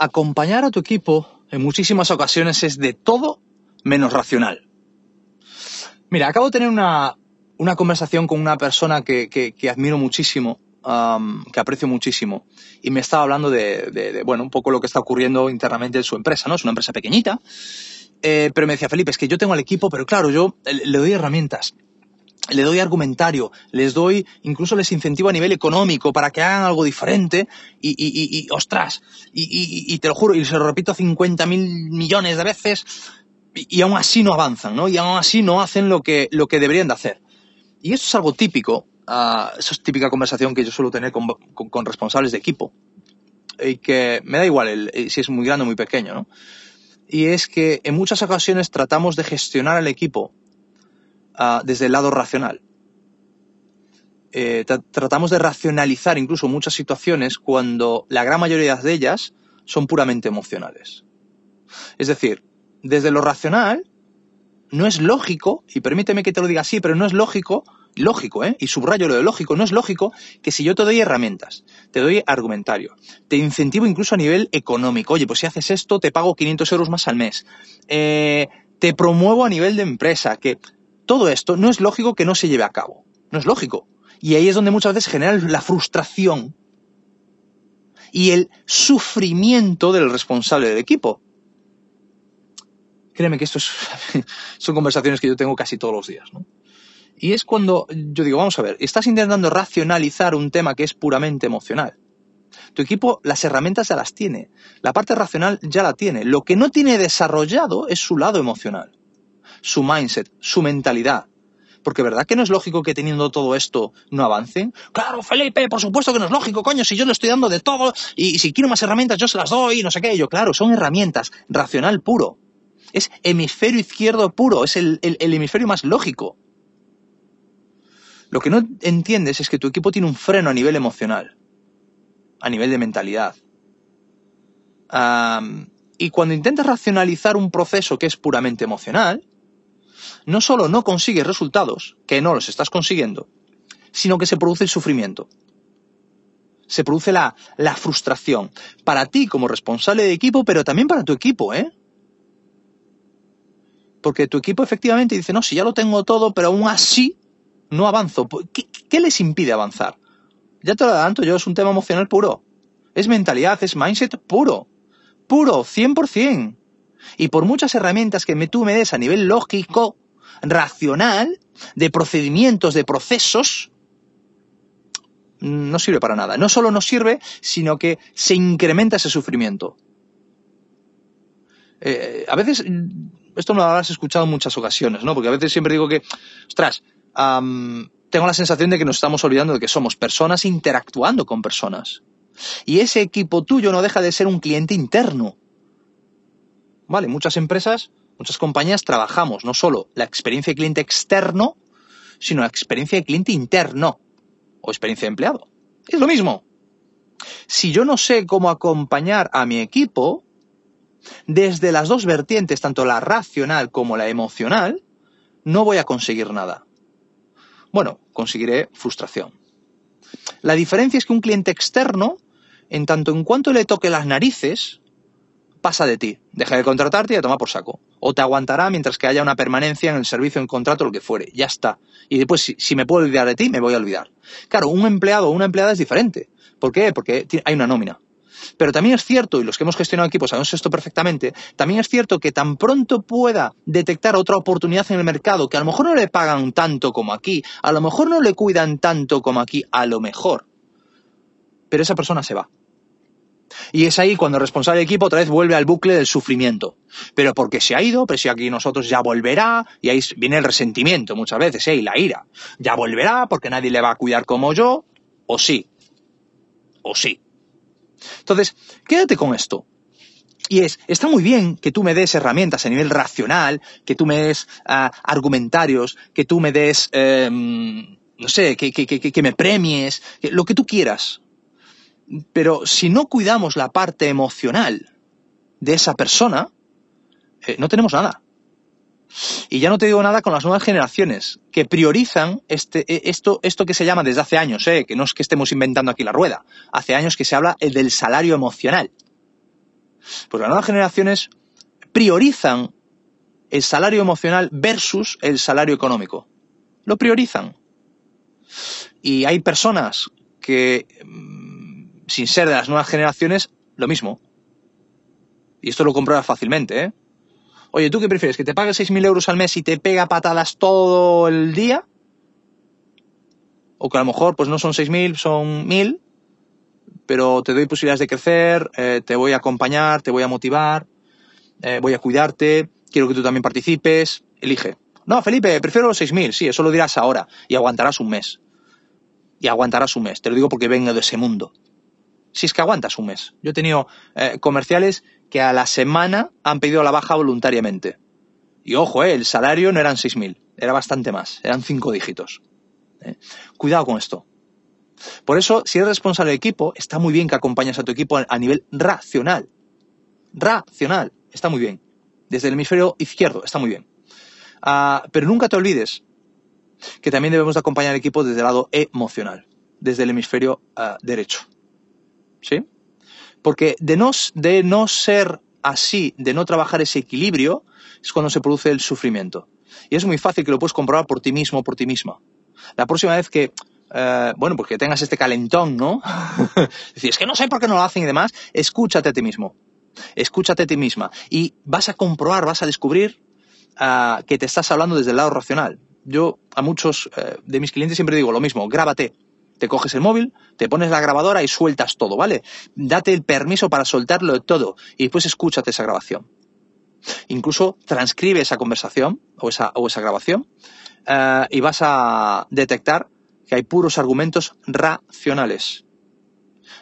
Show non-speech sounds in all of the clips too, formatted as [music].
acompañar a tu equipo en muchísimas ocasiones es de todo menos racional. Mira, acabo de tener una, conversación con una persona que, admiro muchísimo, que aprecio muchísimo, y me estaba hablando de, bueno, un poco lo que está ocurriendo internamente en su empresa, ¿no? Es una empresa pequeñita, eh, pero me decía, Felipe, es que yo tengo el equipo, pero claro, yo le doy herramientas le doy argumentario, les doy, incluso les incentivo a nivel económico para que hagan algo diferente y, y, y, ostras, y, te lo juro, y se lo repito 50 mil millones de veces y, aún así no avanzan, ¿no? Y aún así no hacen lo que, lo que deberían de hacer. Y eso es algo típico, uh, es típica conversación que yo suelo tener con, con, responsables de equipo y que me da igual el, si es muy grande o muy pequeño, ¿no? Y es que en muchas ocasiones tratamos de gestionar el equipo desde el lado racional. Eh, tratamos de racionalizar incluso muchas situaciones cuando la gran mayoría de ellas son puramente emocionales. Es decir, desde lo racional no es lógico, y permíteme que te lo diga así, pero no es lógico, lógico, ¿eh? y subrayo lo de lógico, no es lógico que si yo te doy herramientas, te doy argumentario, te incentivo incluso a nivel económico, oye, pues si haces esto te pago 500 euros más al mes, eh, te promuevo a nivel de empresa, que todo esto no es lógico que no se lleve a cabo. No es lógico. Y ahí es donde muchas veces genera la frustración y el sufrimiento del responsable del equipo. Créeme que esto [laughs] son conversaciones que yo tengo casi todos los días. ¿no? Y es cuando yo digo, vamos a ver, estás intentando racionalizar un tema que es puramente emocional. Tu equipo las herramientas ya las tiene, la parte racional ya la tiene. Lo que no tiene desarrollado es su lado emocional su mindset, su mentalidad. Porque ¿verdad que no es lógico que teniendo todo esto no avancen? Claro, Felipe, por supuesto que no es lógico, coño, si yo le estoy dando de todo y si quiero más herramientas yo se las doy, no sé qué. Yo, claro, son herramientas, racional puro. Es hemisferio izquierdo puro, es el, hemisferio más lógico. Lo que no entiendes es que tu equipo tiene un freno a nivel emocional, a nivel de mentalidad. y cuando intentas racionalizar un proceso que es puramente emocional, no solo no consigues resultados, que no los estás consiguiendo, sino que se produce el sufrimiento. Se produce la, frustración. Para ti como responsable de equipo, pero también para tu equipo, ¿eh? Porque tu equipo efectivamente dice, no, si ya lo tengo todo, pero aún así no avanzo. ¿Qué, qué les impide avanzar? Ya te lo adelanto, yo es un tema emocional puro. Es mentalidad, es mindset puro. Puro, 100%. Y por muchas herramientas que me, tú me des a nivel lógico, racional, de procedimientos, de procesos, no sirve para nada. No solo no sirve, sino que se incrementa ese sufrimiento. Eh, a veces, esto lo habrás escuchado en muchas ocasiones, ¿no? Porque a veces siempre digo que, ostras, tengo la sensación de que nos estamos olvidando de que somos personas interactuando con personas. Y ese equipo tuyo no deja de ser un cliente interno. ¿Vale? Muchas empresas muchas compañías trabajamos no solo la experiencia de cliente externo, sino la experiencia de cliente interno o experiencia de empleado. Es lo mismo. Si yo no sé cómo acompañar a mi equipo, desde las dos vertientes, tanto la racional como la emocional, no voy a conseguir nada. Bueno, conseguiré frustración. La diferencia es que un cliente externo, en tanto en cuanto le toque las narices, pasa de ti, deja de contratarte y a tomar por saco. O te aguantará mientras que haya una permanencia en el servicio, en contrato, lo que fuere. Ya está. Y después, si, me puedo olvidar de ti, me voy a olvidar. Claro, un empleado o una empleada es diferente. ¿Por qué? Porque hay una nómina. Pero también es cierto, y los que hemos gestionado equipos sabemos esto perfectamente, también es cierto que tan pronto pueda detectar otra oportunidad en el mercado, que a lo mejor no le pagan tanto como aquí, a lo mejor no le cuidan tanto como aquí, a lo mejor, pero esa persona se va. Y es ahí cuando el responsable de equipo otra vez vuelve al bucle del sufrimiento. Pero porque se ha ido, pero si aquí nosotros ya volverá, y ahí viene el resentimiento muchas veces, ¿eh? y la ira. Ya volverá porque nadie le va a cuidar como yo, o sí. O sí. Entonces, quédate con esto. Y es, está muy bien que tú me des herramientas a nivel racional, que tú me des ah, argumentarios, que tú me des, em, no sé, que, que, que, me premies, lo que tú quieras. Pero si no cuidamos la parte emocional de esa persona, eh, no tenemos nada. Y ya no te digo nada con las nuevas generaciones, que priorizan este, e, esto, esto que se llama desde hace años, eh, que no es que estemos inventando aquí la rueda, hace años que se habla del salario emocional. Pues las nuevas generaciones priorizan el salario emocional versus el salario económico. Lo priorizan. Y hay personas que, mm, sin ser de las nuevas generaciones, lo mismo. Y esto lo compruebas fácilmente, ¿eh? Oye, ¿tú qué prefieres? ¿Que te pague 6.000 euros al mes y te pega patadas todo el día? O que a lo mejor pues no son 6.000, son 1.000, pero te doy posibilidades de crecer, eh, te voy a acompañar, te voy a motivar, eh, voy a cuidarte, quiero que tú también participes, elige. No, Felipe, prefiero los 6.000, sí, eso lo dirás ahora y aguantarás un mes. Y aguantarás un mes, te lo digo porque vengo de ese mundo. Si es que aguantas un mes. Yo he tenido eh, comerciales que a la semana han pedido la baja voluntariamente. Y ojo, eh, el salario no eran 6.000, era bastante más, eran cinco dígitos. Eh. Cuidado con esto. Por eso, si eres responsable del equipo, está muy bien que acompañes a tu equipo a nivel racional. Racional, está muy bien. Desde el hemisferio izquierdo, está muy bien. Ah, pero nunca te olvides que también debemos de acompañar al equipo desde el lado emocional, desde el hemisferio ah, derecho. ¿Sí? Porque de no, de no ser así, de no trabajar ese equilibrio, es cuando se produce el sufrimiento. Y es muy fácil que lo puedes comprobar por ti mismo por ti misma. La próxima vez que, eh, bueno, porque tengas este calentón, ¿no? [laughs] Es que no sé por qué no lo hacen y demás, escúchate a ti mismo. Escúchate a ti misma. Y vas a comprobar, vas a descubrir uh, que te estás hablando desde el lado racional. Yo a muchos uh, de mis clientes siempre digo lo mismo, grábate te coges el móvil, te pones la grabadora y sueltas todo, ¿vale? Date el permiso para soltarlo todo y después escúchate esa grabación. Incluso transcribe esa conversación o esa, o esa grabación uh, y vas a detectar que hay puros argumentos racionales.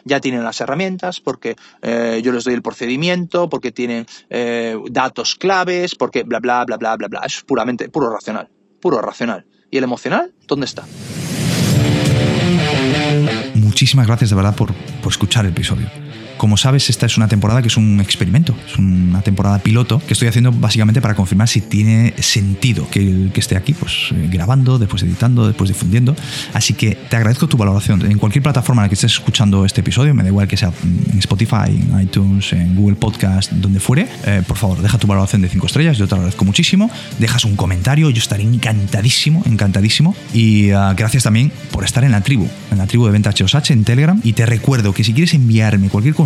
Ya tienen las herramientas porque eh, yo les doy el procedimiento, porque tienen eh, datos claves, porque bla, bla, bla, bla, bla, bla. Es puramente, puro racional, puro racional. ¿Y el emocional? ¿Dónde está? Muchísimas gracias de verdad por, por escuchar el episodio. Como sabes, esta es una temporada que es un experimento, es una temporada piloto que estoy haciendo básicamente para confirmar si tiene sentido que, esté aquí, pues eh, grabando, después editando, después difundiendo. Así que te agradezco tu valoración. En cualquier plataforma en la que estés escuchando este episodio, me da igual que sea en Spotify, en iTunes, en Google Podcast, donde fuere, eh, por favor, deja tu valoración de 5 estrellas, yo te lo agradezco muchísimo. Dejas un comentario, yo estaré encantadísimo, encantadísimo. Y uh, gracias también por estar en la tribu, en la tribu de Venta HOSH en Telegram. Y te recuerdo que si quieres enviarme cualquier